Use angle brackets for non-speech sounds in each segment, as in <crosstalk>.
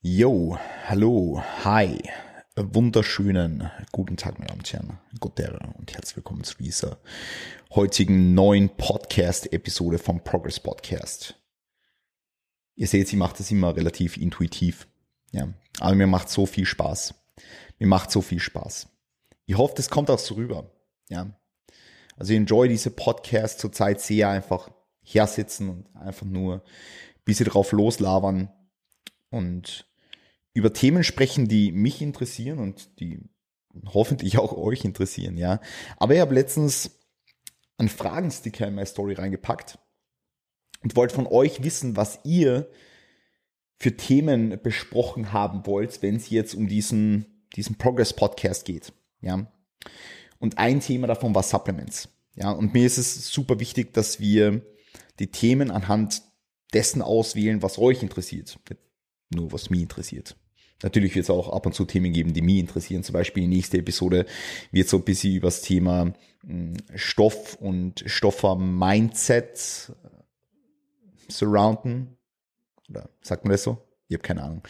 Yo, hallo, hi, wunderschönen guten Tag, meine Damen und Herren, Gottere und herzlich willkommen zu dieser heutigen neuen Podcast-Episode vom Progress Podcast. Ihr seht, sie macht das immer relativ intuitiv, ja, aber mir macht so viel Spaß. Mir macht so viel Spaß. Ich hoffe, das kommt auch so rüber, ja. Also ich enjoy diese Podcasts zurzeit sehr einfach hersitzen und einfach nur ein bisschen drauf loslabern und über Themen sprechen, die mich interessieren und die hoffentlich auch euch interessieren, ja. Aber ich habe letztens einen Fragensticker in meine Story reingepackt und wollte von euch wissen, was ihr für Themen besprochen haben wollt, wenn es jetzt um diesen, diesen Progress Podcast geht, ja. Und ein Thema davon war Supplements, ja. Und mir ist es super wichtig, dass wir die Themen anhand dessen auswählen, was euch interessiert, nur was mich interessiert. Natürlich wird es auch ab und zu Themen geben, die mich interessieren. Zum Beispiel die nächste Episode wird so ein bisschen über das Thema hm, Stoff und Stoffer-Mindset äh, surrounden. Oder sagt man das so? Ich habe keine Ahnung.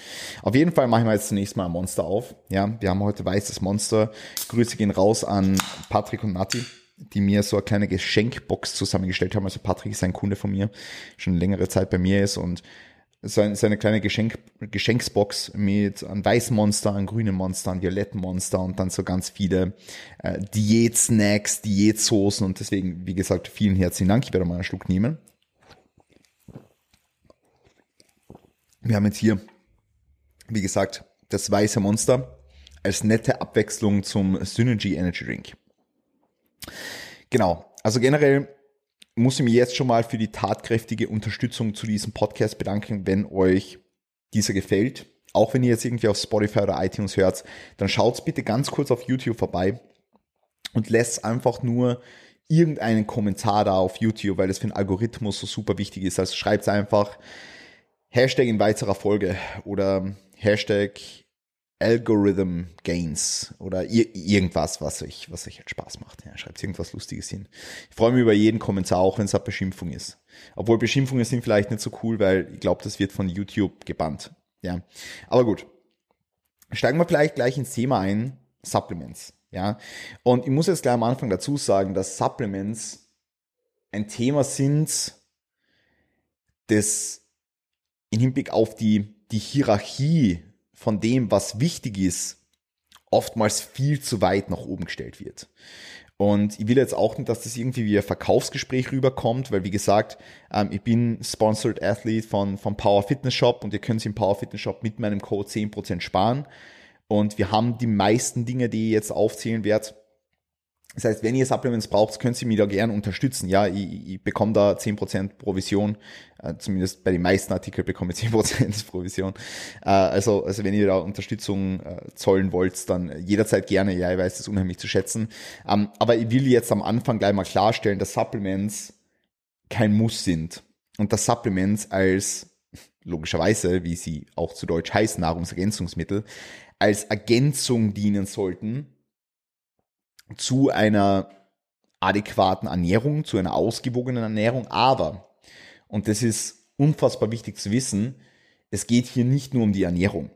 Auf jeden Fall machen wir jetzt zunächst mal ein Monster auf. Ja, wir haben heute weißes Monster. Grüße gehen raus an Patrick und Nati, die mir so eine kleine Geschenkbox zusammengestellt haben. Also Patrick ist ein Kunde von mir, schon längere Zeit bei mir ist und seine, seine kleine Geschenk, Geschenksbox mit einem weißen Monster, einem grünen Monster, einem violetten Monster und dann so ganz viele äh, Diät-Snacks, Diätsoßen und deswegen, wie gesagt, vielen herzlichen Dank. Ich werde mal einen Schluck nehmen. Wir haben jetzt hier, wie gesagt, das weiße Monster als nette Abwechslung zum Synergy Energy Drink. Genau, also generell muss ich mich jetzt schon mal für die tatkräftige Unterstützung zu diesem Podcast bedanken, wenn euch dieser gefällt. Auch wenn ihr jetzt irgendwie auf Spotify oder iTunes hört, dann schaut bitte ganz kurz auf YouTube vorbei und lässt einfach nur irgendeinen Kommentar da auf YouTube, weil das für den Algorithmus so super wichtig ist. Also schreibt einfach Hashtag in weiterer Folge oder Hashtag Algorithm Gains oder irgendwas, was euch, was euch halt Spaß macht. Ja, schreibt irgendwas Lustiges hin. Ich freue mich über jeden Kommentar, auch wenn es eine Beschimpfung ist. Obwohl Beschimpfungen sind vielleicht nicht so cool, weil ich glaube, das wird von YouTube gebannt. Ja, aber gut. Steigen wir vielleicht gleich ins Thema ein, Supplements. Ja, und ich muss jetzt gleich am Anfang dazu sagen, dass Supplements ein Thema sind, das im Hinblick auf die, die Hierarchie von dem, was wichtig ist, oftmals viel zu weit nach oben gestellt wird. Und ich will jetzt auch nicht, dass das irgendwie wie ein Verkaufsgespräch rüberkommt, weil wie gesagt, ähm, ich bin Sponsored Athlete von, von Power Fitness Shop und ihr könnt im Power Fitness Shop mit meinem Code 10% sparen. Und wir haben die meisten Dinge, die ich jetzt aufzählen werde, das heißt, wenn ihr Supplements braucht, könnt ihr mich da gerne unterstützen. Ja, ich, ich bekomme da 10% Provision. Äh, zumindest bei den meisten Artikeln bekomme ich 10% <laughs> Provision. Äh, also, also wenn ihr da Unterstützung äh, zollen wollt, dann jederzeit gerne. Ja, ich weiß das unheimlich zu schätzen. Ähm, aber ich will jetzt am Anfang gleich mal klarstellen, dass Supplements kein Muss sind. Und dass Supplements als, logischerweise, wie sie auch zu Deutsch heißen, Nahrungsergänzungsmittel, als Ergänzung dienen sollten zu einer adäquaten Ernährung, zu einer ausgewogenen Ernährung. Aber, und das ist unfassbar wichtig zu wissen, es geht hier nicht nur um die Ernährung.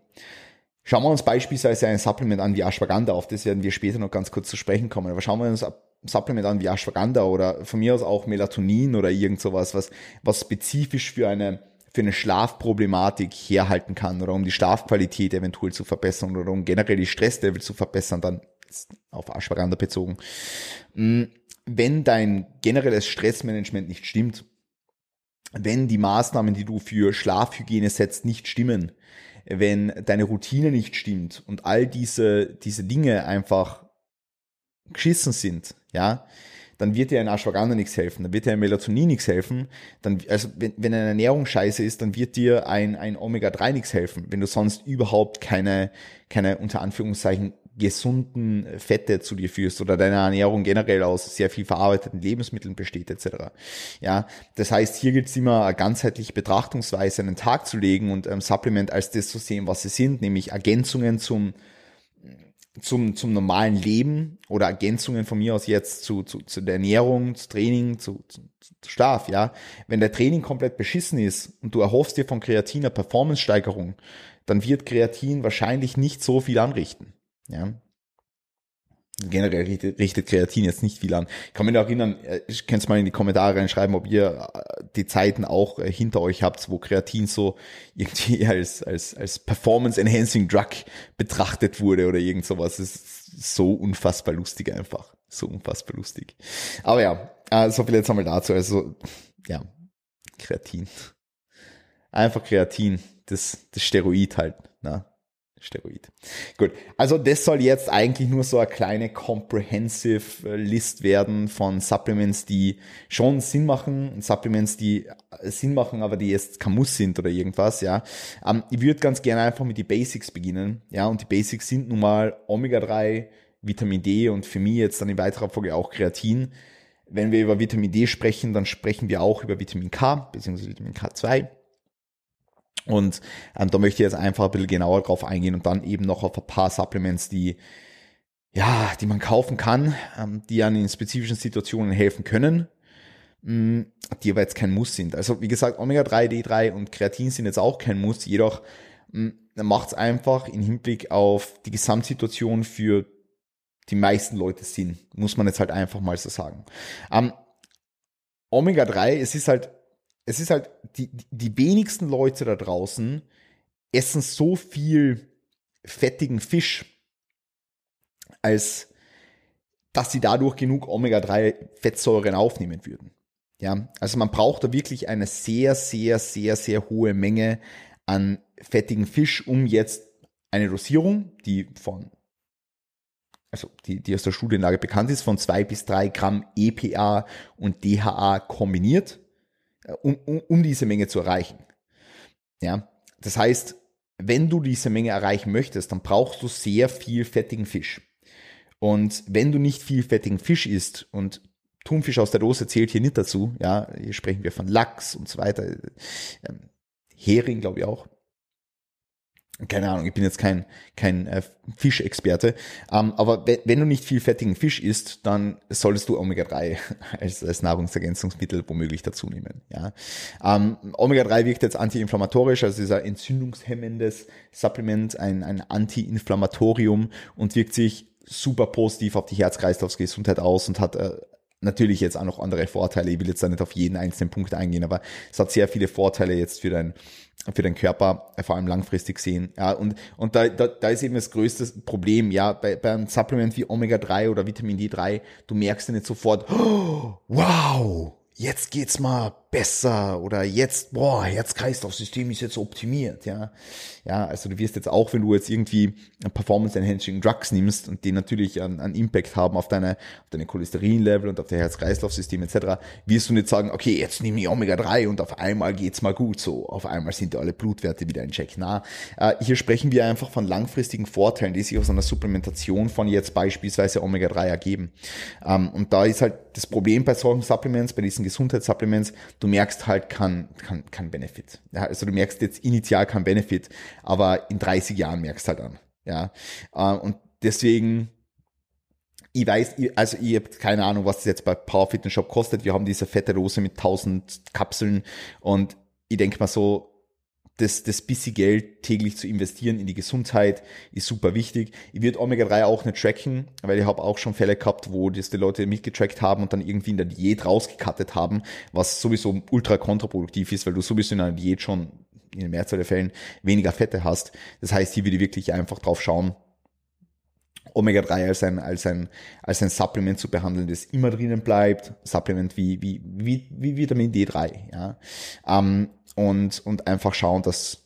Schauen wir uns beispielsweise ein Supplement an wie Ashwagandha, auf das werden wir später noch ganz kurz zu sprechen kommen. Aber schauen wir uns ein Supplement an wie Ashwagandha oder von mir aus auch Melatonin oder irgend sowas, was, was spezifisch für eine, für eine Schlafproblematik herhalten kann oder um die Schlafqualität eventuell zu verbessern oder um generell die Stresslevel zu verbessern, dann auf Ashwagandha bezogen. Mm, wenn dein generelles Stressmanagement nicht stimmt, wenn die Maßnahmen, die du für Schlafhygiene setzt, nicht stimmen, wenn deine Routine nicht stimmt und all diese, diese Dinge einfach geschissen sind, ja, dann wird dir ein Ashwagandha nichts helfen, dann wird dir ein Melatonin nichts helfen, dann, also wenn, wenn eine Ernährung scheiße ist, dann wird dir ein, ein Omega-3 nichts helfen, wenn du sonst überhaupt keine, keine unter Anführungszeichen gesunden Fette zu dir führst oder deine Ernährung generell aus sehr viel verarbeiteten Lebensmitteln besteht etc. Ja, das heißt, hier gilt es immer eine ganzheitliche Betrachtungsweise an den Tag zu legen und ähm, Supplement als das zu sehen, was sie sind, nämlich Ergänzungen zum zum, zum normalen Leben oder Ergänzungen von mir aus jetzt zu, zu, zu der Ernährung, zu Training, zu, zu, zu Schlaf, ja. Wenn der Training komplett beschissen ist und du erhoffst dir von Kreatiner Performance-Steigerung, dann wird Kreatin wahrscheinlich nicht so viel anrichten. Ja. Generell richtet, Kreatin jetzt nicht viel an. Ich kann mich noch erinnern, äh, ich kann es mal in die Kommentare reinschreiben, ob ihr äh, die Zeiten auch äh, hinter euch habt, wo Kreatin so irgendwie <laughs> als, als, als Performance-Enhancing Drug betrachtet wurde oder irgend sowas. Das ist so unfassbar lustig einfach. So unfassbar lustig. Aber ja, so viel jetzt einmal dazu. Also, ja, Kreatin. Einfach Kreatin. Das, das Steroid halt. Steroid. Gut, also das soll jetzt eigentlich nur so eine kleine comprehensive äh, List werden von Supplements, die schon Sinn machen, Supplements, die äh, Sinn machen, aber die jetzt kein Muss sind oder irgendwas, ja. Ähm, ich würde ganz gerne einfach mit die Basics beginnen, ja, und die Basics sind nun mal Omega-3, Vitamin D und für mich jetzt dann in weiterer Folge auch Kreatin. Wenn wir über Vitamin D sprechen, dann sprechen wir auch über Vitamin K, beziehungsweise Vitamin K2 und ähm, da möchte ich jetzt einfach ein bisschen genauer drauf eingehen und dann eben noch auf ein paar Supplements, die ja, die man kaufen kann, ähm, die an in spezifischen Situationen helfen können, mh, mm, die aber jetzt kein Muss sind. Also wie gesagt, Omega-3, D3 und Kreatin sind jetzt auch kein Muss, jedoch mm, macht es einfach im Hinblick auf die Gesamtsituation für die meisten Leute Sinn, muss man jetzt halt einfach mal so sagen. Ähm, Omega-3, es ist halt es ist halt, die, die wenigsten Leute da draußen essen so viel fettigen Fisch, als dass sie dadurch genug Omega-3-Fettsäuren aufnehmen würden. Ja, also man braucht da wirklich eine sehr, sehr, sehr, sehr hohe Menge an fettigen Fisch, um jetzt eine Dosierung, die von, also die, die aus der Studienlage bekannt ist, von zwei bis drei Gramm EPA und DHA kombiniert, um, um, um diese Menge zu erreichen. Ja, das heißt, wenn du diese Menge erreichen möchtest, dann brauchst du sehr viel fettigen Fisch. Und wenn du nicht viel fettigen Fisch isst und Thunfisch aus der Dose zählt hier nicht dazu, ja, hier sprechen wir von Lachs und so weiter, ähm, Hering glaube ich auch, keine Ahnung, ich bin jetzt kein, kein äh, Fischexperte, ähm, aber wenn, du nicht viel fettigen Fisch isst, dann solltest du Omega-3 <laughs> als, als Nahrungsergänzungsmittel womöglich dazu nehmen. Ja? Ähm, Omega-3 wirkt jetzt antiinflammatorisch, also ist ein entzündungshemmendes Supplement, ein, ein Anti-Inflammatorium und wirkt sich super positiv auf die Herz-Kreislauf-Gesundheit aus und hat äh, natürlich jetzt auch noch andere Vorteile. Ich will jetzt da nicht auf jeden einzelnen Punkt eingehen, aber es hat sehr viele Vorteile jetzt für dein, für deinen Körper, vor allem langfristig sehen. Ja, und, und da, da, da ist eben das größte Problem, ja, bei, bei einem Supplement wie Omega-3 oder Vitamin D3, du merkst ja nicht sofort, oh, wow, jetzt geht's mal besser oder jetzt, boah, Herz-Kreislauf-System ist jetzt optimiert, ja. Ja, also du wirst jetzt auch, wenn du jetzt irgendwie Performance-Enhancing Drugs nimmst und die natürlich einen, einen Impact haben auf deine, auf deine Cholesterin-Level und auf dein Herz-Kreislauf-System etc., wirst du nicht sagen, okay, jetzt nehme ich Omega-3 und auf einmal geht's mal gut, so, auf einmal sind alle Blutwerte wieder in Check. Na, äh, hier sprechen wir einfach von langfristigen Vorteilen, die sich aus einer Supplementation von jetzt beispielsweise Omega-3 ergeben. Ähm, und da ist halt das Problem bei solchen Supplements, bei diesen Gesundheitssupplements, du merkst halt kein, kein, kein Benefit. Ja, also du merkst jetzt initial kein Benefit, aber in 30 Jahren merkst halt an. Ja, äh, und deswegen, ich weiß, also ich habe keine Ahnung, was das jetzt bei Power Fitness Shop kostet. Wir haben diese fette Rose mit 1000 Kapseln und ich denke mal so, das, das bisschen Geld täglich zu investieren in die Gesundheit ist super wichtig. Ich würde Omega-3 auch nicht tracken, weil ich habe auch schon Fälle gehabt, wo das die Leute mitgetrackt haben und dann irgendwie in der Diät rausgekattet haben, was sowieso ultra kontraproduktiv ist, weil du sowieso in einer Diät schon in der Mehrzahl der Fällen weniger Fette hast. Das heißt, hier würde ich wirklich einfach drauf schauen, Omega-3 als ein, als ein, als ein Supplement zu behandeln, das immer drinnen bleibt. Supplement wie, wie, wie, wie Vitamin D3, ja. Ähm, und, und einfach schauen, dass,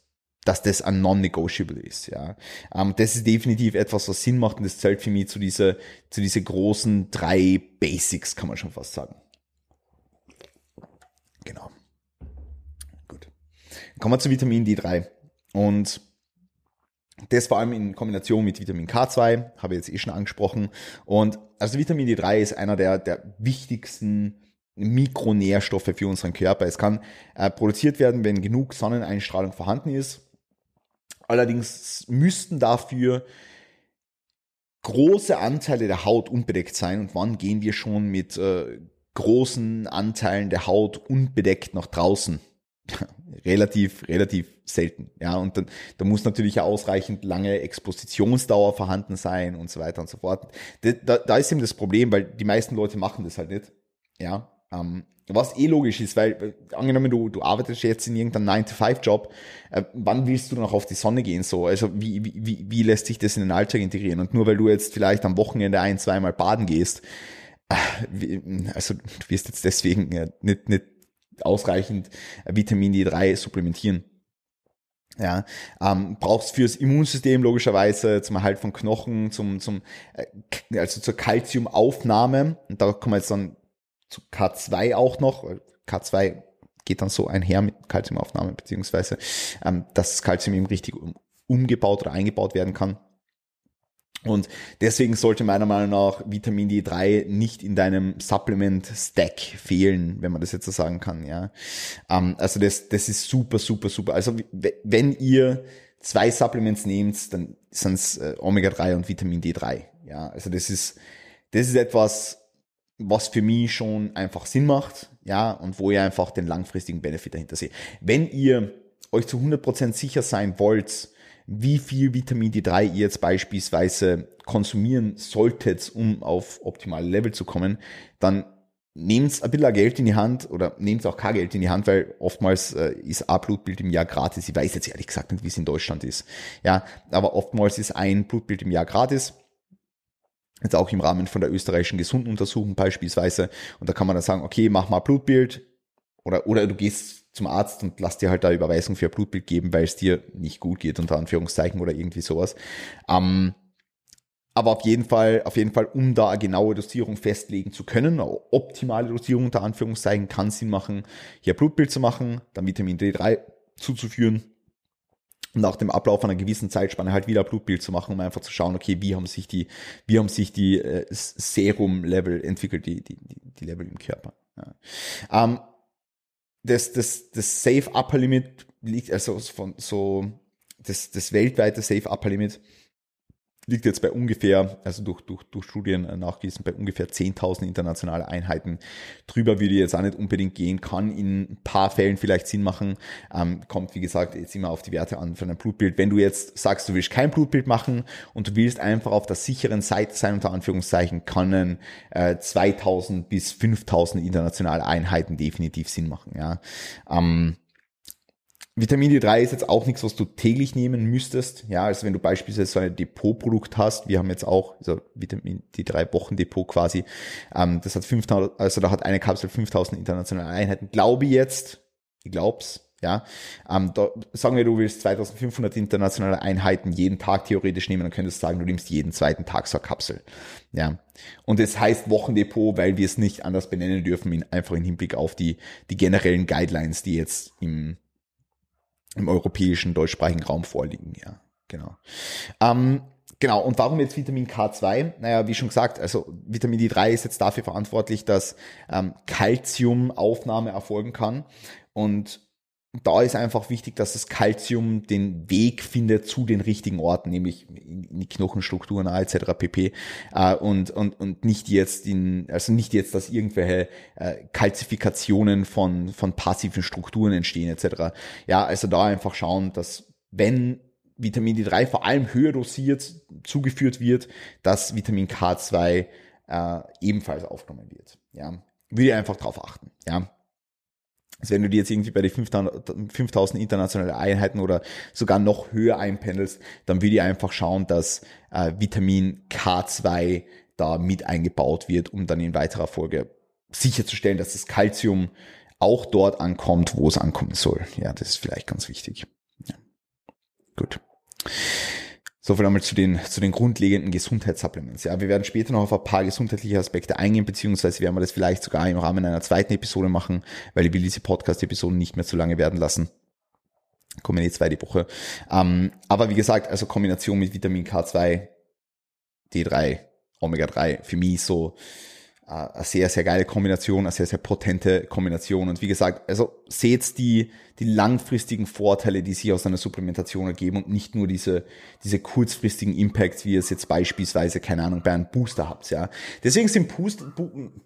dass das ein non-negotiable ist, ja. Ähm, das ist definitiv etwas, was Sinn macht und das zählt für mich zu dieser, zu diese großen drei Basics, kann man schon fast sagen. Genau. Gut. Kommen wir zu Vitamin D3. Und das vor allem in Kombination mit Vitamin K2, habe ich jetzt eh schon angesprochen. Und also Vitamin D3 ist einer der, der wichtigsten Mikronährstoffe für unseren Körper. Es kann äh, produziert werden, wenn genug Sonneneinstrahlung vorhanden ist. Allerdings müssten dafür große Anteile der Haut unbedeckt sein. Und wann gehen wir schon mit äh, großen Anteilen der Haut unbedeckt nach draußen? <laughs> relativ, relativ selten. Ja, und dann, da muss natürlich ausreichend lange Expositionsdauer vorhanden sein und so weiter und so fort. Da, da ist eben das Problem, weil die meisten Leute machen das halt nicht. Ja, ähm, was eh logisch ist, weil angenommen, du, du arbeitest jetzt in irgendeinem 9-to-5-Job, äh, wann willst du noch auf die Sonne gehen? So, also wie, wie, wie lässt sich das in den Alltag integrieren? Und nur weil du jetzt vielleicht am Wochenende ein, zweimal baden gehst, äh, also du wirst jetzt deswegen äh, nicht, nicht ausreichend Vitamin D3 supplementieren. Ja, ähm, brauchst fürs Immunsystem logischerweise zum Erhalt von Knochen, zum, zum, äh, also zur Kalziumaufnahme. Und da kommen wir jetzt dann zu K2 auch noch. K2 geht dann so einher mit Kalziumaufnahme, beziehungsweise ähm, dass das Kalzium eben richtig umgebaut oder eingebaut werden kann. Und deswegen sollte meiner Meinung nach Vitamin D3 nicht in deinem Supplement-Stack fehlen, wenn man das jetzt so sagen kann. Ja, ähm, also das, das ist super, super, super. Also wenn ihr zwei Supplements nehmt, dann sind es äh, Omega-3 und Vitamin D3. Ja, also das ist, das ist etwas, was für mich schon einfach Sinn macht. Ja, und wo ihr einfach den langfristigen Benefit dahinter seht. Wenn ihr euch zu 100% sicher sein wollt, wie viel Vitamin D3 ihr jetzt beispielsweise konsumieren solltet, um auf optimale Level zu kommen, dann nehmt ein bisschen Geld in die Hand oder nehmt auch kein Geld in die Hand, weil oftmals äh, ist ein Blutbild im Jahr gratis. Ich weiß jetzt ehrlich gesagt nicht, wie es in Deutschland ist. Ja, aber oftmals ist ein Blutbild im Jahr gratis. Jetzt auch im Rahmen von der österreichischen Gesunduntersuchung beispielsweise. Und da kann man dann sagen, okay, mach mal Blutbild. Oder, oder du gehst zum Arzt und lass dir halt da Überweisung für ein Blutbild geben, weil es dir nicht gut geht, unter Anführungszeichen oder irgendwie sowas. Ähm, aber auf jeden Fall, auf jeden Fall, um da eine genaue Dosierung festlegen zu können, eine optimale Dosierung unter Anführungszeichen, kann Sinn machen, hier Blutbild zu machen, dann Vitamin D3 zuzuführen, nach dem Ablauf einer gewissen Zeitspanne halt wieder Blutbild zu machen, um einfach zu schauen, okay, wie haben sich die, wie haben sich die äh, Serum-Level entwickelt, die, die, die Level im Körper. Ja. Ähm, das, das, das Safe Upper Limit liegt, also von so, das, das weltweite Safe Upper Limit liegt jetzt bei ungefähr, also durch, durch, durch Studien nachgewiesen, bei ungefähr 10.000 internationale Einheiten. Drüber würde ich jetzt auch nicht unbedingt gehen, kann in ein paar Fällen vielleicht Sinn machen, ähm, kommt wie gesagt jetzt immer auf die Werte an von einem Blutbild. Wenn du jetzt sagst, du willst kein Blutbild machen und du willst einfach auf der sicheren Seite sein, unter Anführungszeichen, können äh, 2.000 bis 5.000 internationale Einheiten definitiv Sinn machen. Ja. Ähm, Vitamin D3 ist jetzt auch nichts, was du täglich nehmen müsstest. Ja, also wenn du beispielsweise so ein Depotprodukt hast, wir haben jetzt auch also Vitamin D3 Wochendepot quasi, ähm, das hat 5000, also da hat eine Kapsel 5000 internationale Einheiten. Glaube jetzt, ich glaub's, ja, ähm, da sagen wir, du willst 2500 internationale Einheiten jeden Tag theoretisch nehmen, dann könntest du sagen, du nimmst jeden zweiten Tag so eine Kapsel. Ja, und es heißt Wochendepot, weil wir es nicht anders benennen dürfen, in, einfach im Hinblick auf die, die generellen Guidelines, die jetzt im im europäischen deutschsprachigen Raum vorliegen, ja, genau. Ähm, genau, und warum jetzt Vitamin K2? Naja, wie schon gesagt, also Vitamin D3 ist jetzt dafür verantwortlich, dass ähm, Calciumaufnahme erfolgen kann und da ist einfach wichtig, dass das Calcium den Weg findet zu den richtigen Orten, nämlich in die Knochenstrukturen etc. pp. Äh, und, und, und nicht jetzt in, also nicht jetzt, dass irgendwelche äh, Kalzifikationen von, von passiven Strukturen entstehen etc. Ja, also da einfach schauen, dass wenn Vitamin D3 vor allem höher dosiert zugeführt wird, dass Vitamin K2 äh, ebenfalls aufgenommen wird. Ja, würde einfach drauf achten. Ja, also wenn du dir jetzt irgendwie bei den 5000 internationale Einheiten oder sogar noch höher einpendelst, dann will ich einfach schauen, dass äh, Vitamin K2 da mit eingebaut wird, um dann in weiterer Folge sicherzustellen, dass das Calcium auch dort ankommt, wo es ankommen soll. Ja, das ist vielleicht ganz wichtig. Ja. Gut. So viel einmal zu den, zu den grundlegenden Gesundheitssupplements. Ja, wir werden später noch auf ein paar gesundheitliche Aspekte eingehen, beziehungsweise werden wir das vielleicht sogar im Rahmen einer zweiten Episode machen, weil ich will diese Podcast-Episoden nicht mehr zu lange werden lassen. Kommen eh zwei die Woche. Ähm, aber wie gesagt, also Kombination mit Vitamin K2, D3, Omega 3, für mich so eine sehr, sehr geile Kombination, eine sehr, sehr potente Kombination. Und wie gesagt, also seht die, die langfristigen Vorteile, die sich aus einer Supplementation ergeben und nicht nur diese, diese kurzfristigen Impacts, wie ihr es jetzt beispielsweise, keine Ahnung, bei einem Booster habt, ja. Deswegen sind Booster,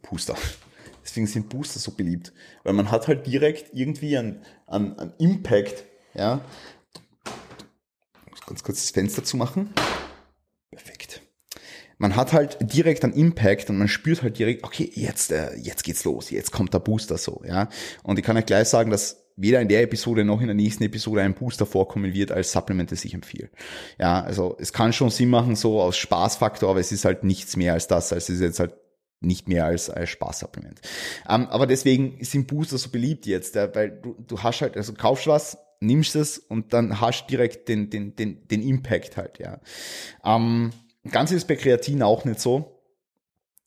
Booster, <laughs> Deswegen sind Booster so beliebt. Weil man hat halt direkt irgendwie einen, einen, einen Impact, ja. Ich muss ganz kurz das Fenster zu machen. Perfekt. Man hat halt direkt einen Impact und man spürt halt direkt, okay, jetzt, äh, jetzt geht's los, jetzt kommt der Booster so, ja. Und ich kann euch gleich sagen, dass weder in der Episode noch in der nächsten Episode ein Booster vorkommen wird als Supplement, das ich empfehle. Ja, also es kann schon Sinn machen, so aus Spaßfaktor, aber es ist halt nichts mehr als das. Also es ist jetzt halt nicht mehr als, als Spaßsupplement. Ähm, aber deswegen sind Booster so beliebt jetzt, ja, weil du, du hast halt, also kaufst was, nimmst es und dann hast direkt den, den, den, den Impact halt, ja. Ähm, ganz ist bei Kreatin auch nicht so.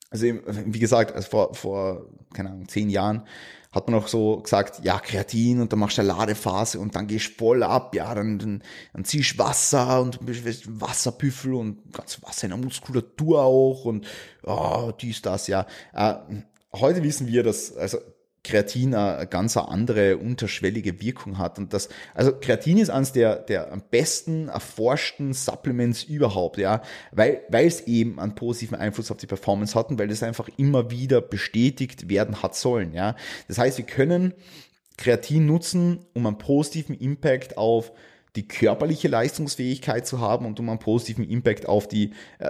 Also wie gesagt, also vor, vor, keine Ahnung, zehn Jahren hat man auch so gesagt, ja, Kreatin und dann machst du eine Ladephase und dann gehst du voll ab, ja, dann, dann, dann ziehst du Wasser und Wasserbüffel und ganz Wasser in der Muskulatur auch und oh, dies, das, ja. Äh, heute wissen wir, dass, also Kreatin eine ganz andere unterschwellige Wirkung hat. Und das, also Kreatin ist eines der, der am besten erforschten Supplements überhaupt, ja, weil, weil es eben einen positiven Einfluss auf die Performance hat und weil es einfach immer wieder bestätigt werden hat sollen, ja. Das heißt, wir können Kreatin nutzen, um einen positiven Impact auf die körperliche Leistungsfähigkeit zu haben und um einen positiven Impact auf die äh,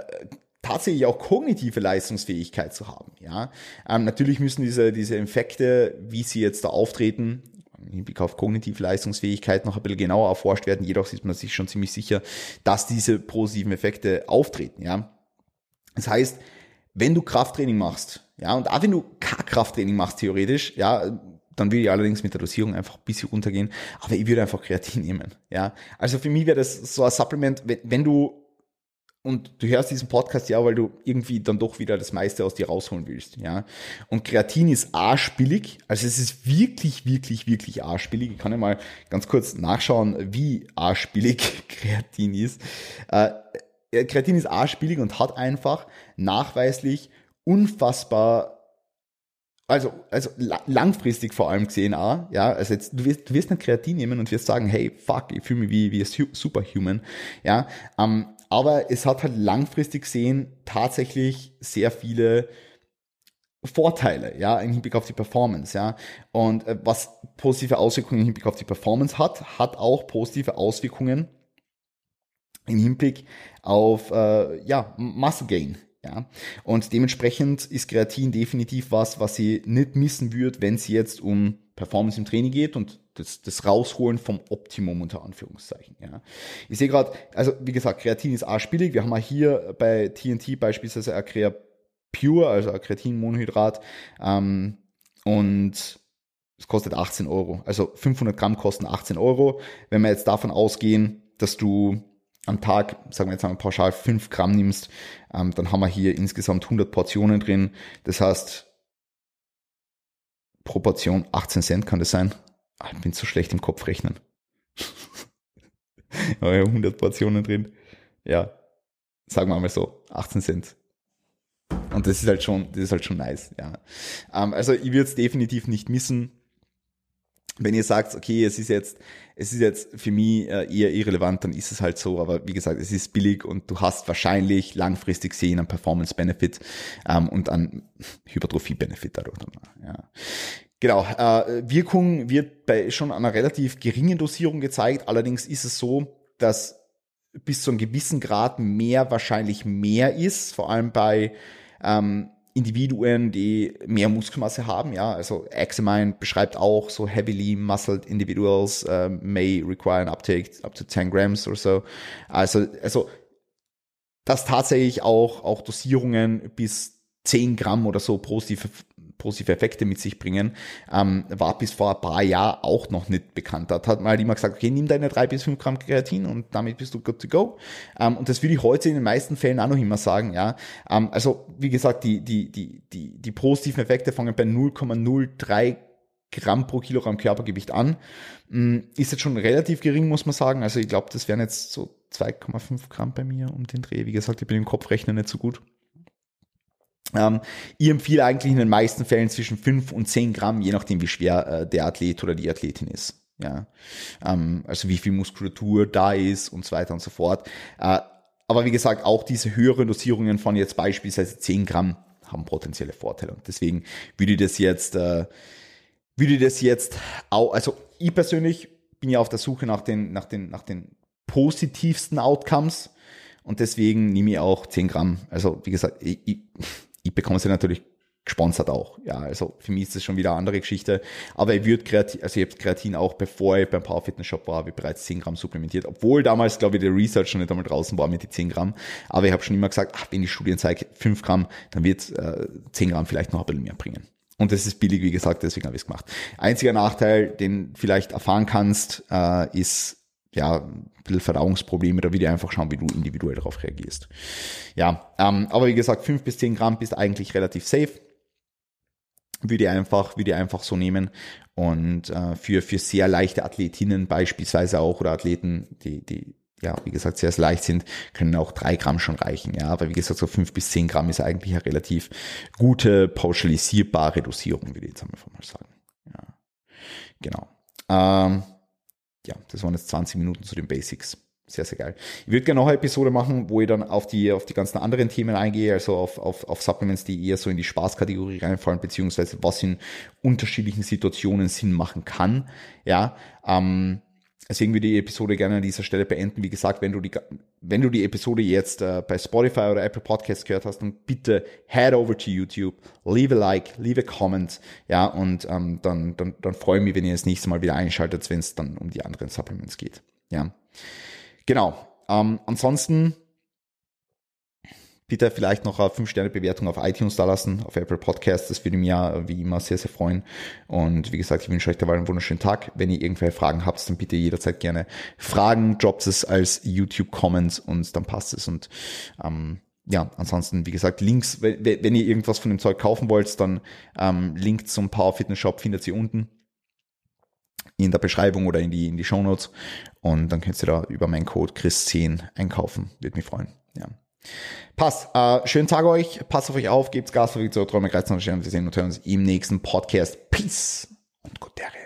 tatsächlich auch kognitive Leistungsfähigkeit zu haben. Ja, ähm, natürlich müssen diese diese Infekte, wie sie jetzt da auftreten, im Hinblick auf kognitive Leistungsfähigkeit noch ein bisschen genauer erforscht werden. Jedoch ist man sich schon ziemlich sicher, dass diese positiven Effekte auftreten. Ja, das heißt, wenn du Krafttraining machst, ja, und auch wenn du kein Krafttraining machst theoretisch, ja, dann würde ich allerdings mit der Dosierung einfach ein bisschen runtergehen, aber ich würde einfach Kreatin <laughs> nehmen, ja. Also für mich wäre das so ein Supplement, wenn, wenn du und du hörst diesen Podcast ja, weil du irgendwie dann doch wieder das meiste aus dir rausholen willst, ja. Und Kreatin ist arschbillig, also es ist wirklich, wirklich, wirklich arschbillig. Ich kann ja mal ganz kurz nachschauen, wie arschbillig <laughs> Kreatin ist. Äh, Kreatin ist arschbillig und hat einfach nachweislich unfassbar also, also langfristig vor allem gesehen auch, ja, also jetzt, du wirst, du wirst ein Kreatin nehmen und wirst sagen, hey, fuck, ich fühle mich wie, wie Superhuman, ja, ähm, aber es hat halt langfristig gesehen tatsächlich sehr viele Vorteile, ja, im Hinblick auf die Performance, ja. Und äh, was positive Auswirkungen im Hinblick auf die Performance hat, hat auch positive Auswirkungen im Hinblick auf, äh, ja, Muscle Gain, ja. Und dementsprechend ist Kreatin definitiv was, was sie nicht missen wird, wenn sie jetzt um Performance im Training geht und das, das Rausholen vom Optimum unter Anführungszeichen. Ja. Ich sehe gerade, also wie gesagt, Kreatin ist arschbillig. Wir haben mal hier bei TNT beispielsweise Acrea Pure, also Kreatinmonohydrat, ähm, und es kostet 18 Euro. Also 500 Gramm kosten 18 Euro. Wenn wir jetzt davon ausgehen, dass du am Tag, sagen wir jetzt einmal pauschal 5 Gramm nimmst, ähm, dann haben wir hier insgesamt 100 Portionen drin. Das heißt, pro Portion 18 Cent kann das sein. Ah, ich bin zu schlecht im Kopf rechnen. Aber <laughs> ja, 100 Portionen drin. Ja, sagen wir mal so, 18 Cent. Und das ist halt schon, das ist halt schon nice, ja. Ähm, also ich würde es definitiv nicht missen. Wenn ihr sagt, okay, es ist jetzt, es ist jetzt für mich äh, eher irrelevant, dann ist es halt so. Aber wie gesagt, es ist billig und du hast wahrscheinlich langfristig sehen einen Performance-Benefit ähm, und einen Hypertrophie-Benefit dadurch. Ja. Genau, äh, Wirkung wird bei schon einer relativ geringen Dosierung gezeigt. Allerdings ist es so, dass bis zu einem gewissen Grad mehr wahrscheinlich mehr ist, vor allem bei ähm, Individuen, die mehr Muskelmasse haben. Ja, also Examine beschreibt auch so heavily muscled individuals uh, may require an uptake up to 10 grams or so. Also, also dass tatsächlich auch, auch Dosierungen bis 10 Gramm oder so positive positive Effekte mit sich bringen, ähm, war bis vor ein paar Jahren auch noch nicht bekannt. Da hat man halt immer gesagt, okay, nimm deine drei bis fünf Gramm Kreatin und damit bist du good to go. Ähm, und das würde ich heute in den meisten Fällen auch noch immer sagen, ja. Ähm, also, wie gesagt, die, die, die, die, die positiven Effekte fangen bei 0,03 Gramm pro Kilogramm Körpergewicht an. Hm, ist jetzt schon relativ gering, muss man sagen. Also ich glaube, das wären jetzt so 2,5 Gramm bei mir um den Dreh. Wie gesagt, ich bin im Kopfrechnen nicht so gut. Ähm, ich empfehle eigentlich in den meisten Fällen zwischen 5 und 10 Gramm, je nachdem wie schwer äh, der Athlet oder die Athletin ist. Ja, ähm, also wie viel Muskulatur da ist und so weiter und so fort. Äh, aber wie gesagt, auch diese höheren Dosierungen von jetzt beispielsweise 10 Gramm haben potenzielle Vorteile. Und deswegen würde ich das jetzt, äh, würde ich das jetzt auch, also ich persönlich bin ja auf der Suche nach den, nach den, nach den positivsten Outcomes und deswegen nehme ich auch 10 Gramm. Also wie gesagt, ich, ich, ich bekomme sie natürlich gesponsert auch. Ja, also für mich ist das schon wieder eine andere Geschichte. Aber ich würde Kreatin, also ich habe Kreatin auch, bevor ich beim Power Fitness Shop war, habe ich bereits 10 Gramm supplementiert. Obwohl damals, glaube ich, der Research schon nicht einmal draußen war mit den 10 Gramm. Aber ich habe schon immer gesagt, ach, wenn die Studien zeigen 5 Gramm, dann wird äh, 10 Gramm vielleicht noch ein bisschen mehr bringen. Und das ist billig, wie gesagt, deswegen habe ich es gemacht. Einziger Nachteil, den vielleicht erfahren kannst, äh, ist ja, ein bisschen Verdauungsprobleme, da wieder einfach schauen, wie du individuell darauf reagierst. Ja, ähm, aber wie gesagt, 5 bis 10 Gramm bist eigentlich relativ safe würde einfach, würde einfach so nehmen. Und äh, für, für sehr leichte Athletinnen beispielsweise auch oder Athleten, die, die ja, wie gesagt, sehr, sehr leicht sind, können auch drei Gramm schon reichen. Ja, aber wie gesagt, so fünf bis zehn Gramm ist eigentlich eine relativ gute, pauschalisierbare Dosierung, würde ich jetzt einfach mal sagen. Ja, genau. Ähm, ja, das waren jetzt 20 Minuten zu den Basics sehr, sehr geil. Ich würde gerne noch eine Episode machen, wo ich dann auf die, auf die ganzen anderen Themen eingehe, also auf, auf, auf Supplements, die eher so in die Spaßkategorie reinfallen, beziehungsweise was in unterschiedlichen Situationen Sinn machen kann. Ja, ähm, deswegen würde ich die Episode gerne an dieser Stelle beenden. Wie gesagt, wenn du die, wenn du die Episode jetzt äh, bei Spotify oder Apple Podcasts gehört hast, dann bitte head over to YouTube, leave a like, leave a comment, ja, und ähm, dann, dann, dann freue ich mich, wenn ihr das nächste Mal wieder einschaltet, wenn es dann um die anderen Supplements geht. Ja. Genau. Ähm, ansonsten bitte vielleicht noch eine 5-Sterne-Bewertung auf iTunes da lassen, auf Apple Podcasts. Das würde mir wie immer sehr, sehr freuen. Und wie gesagt, ich wünsche euch dabei einen wunderschönen Tag. Wenn ihr irgendwelche Fragen habt, dann bitte jederzeit gerne Fragen, droppt es als YouTube-Comments und dann passt es. Und ähm, ja, ansonsten, wie gesagt, Links, wenn, wenn ihr irgendwas von dem Zeug kaufen wollt, dann ähm, Link zum Power Fitness Shop findet ihr unten in der Beschreibung oder in die, in die Show Notes. Und dann könnt ihr da über meinen Code Chris10 einkaufen. Würde mich freuen. Ja. Passt. Äh, schönen Tag euch. Passt auf euch auf. Gebt's Gas für Victor Träume, Kreis und Wir sehen uns im nächsten Podcast. Peace und Guttere.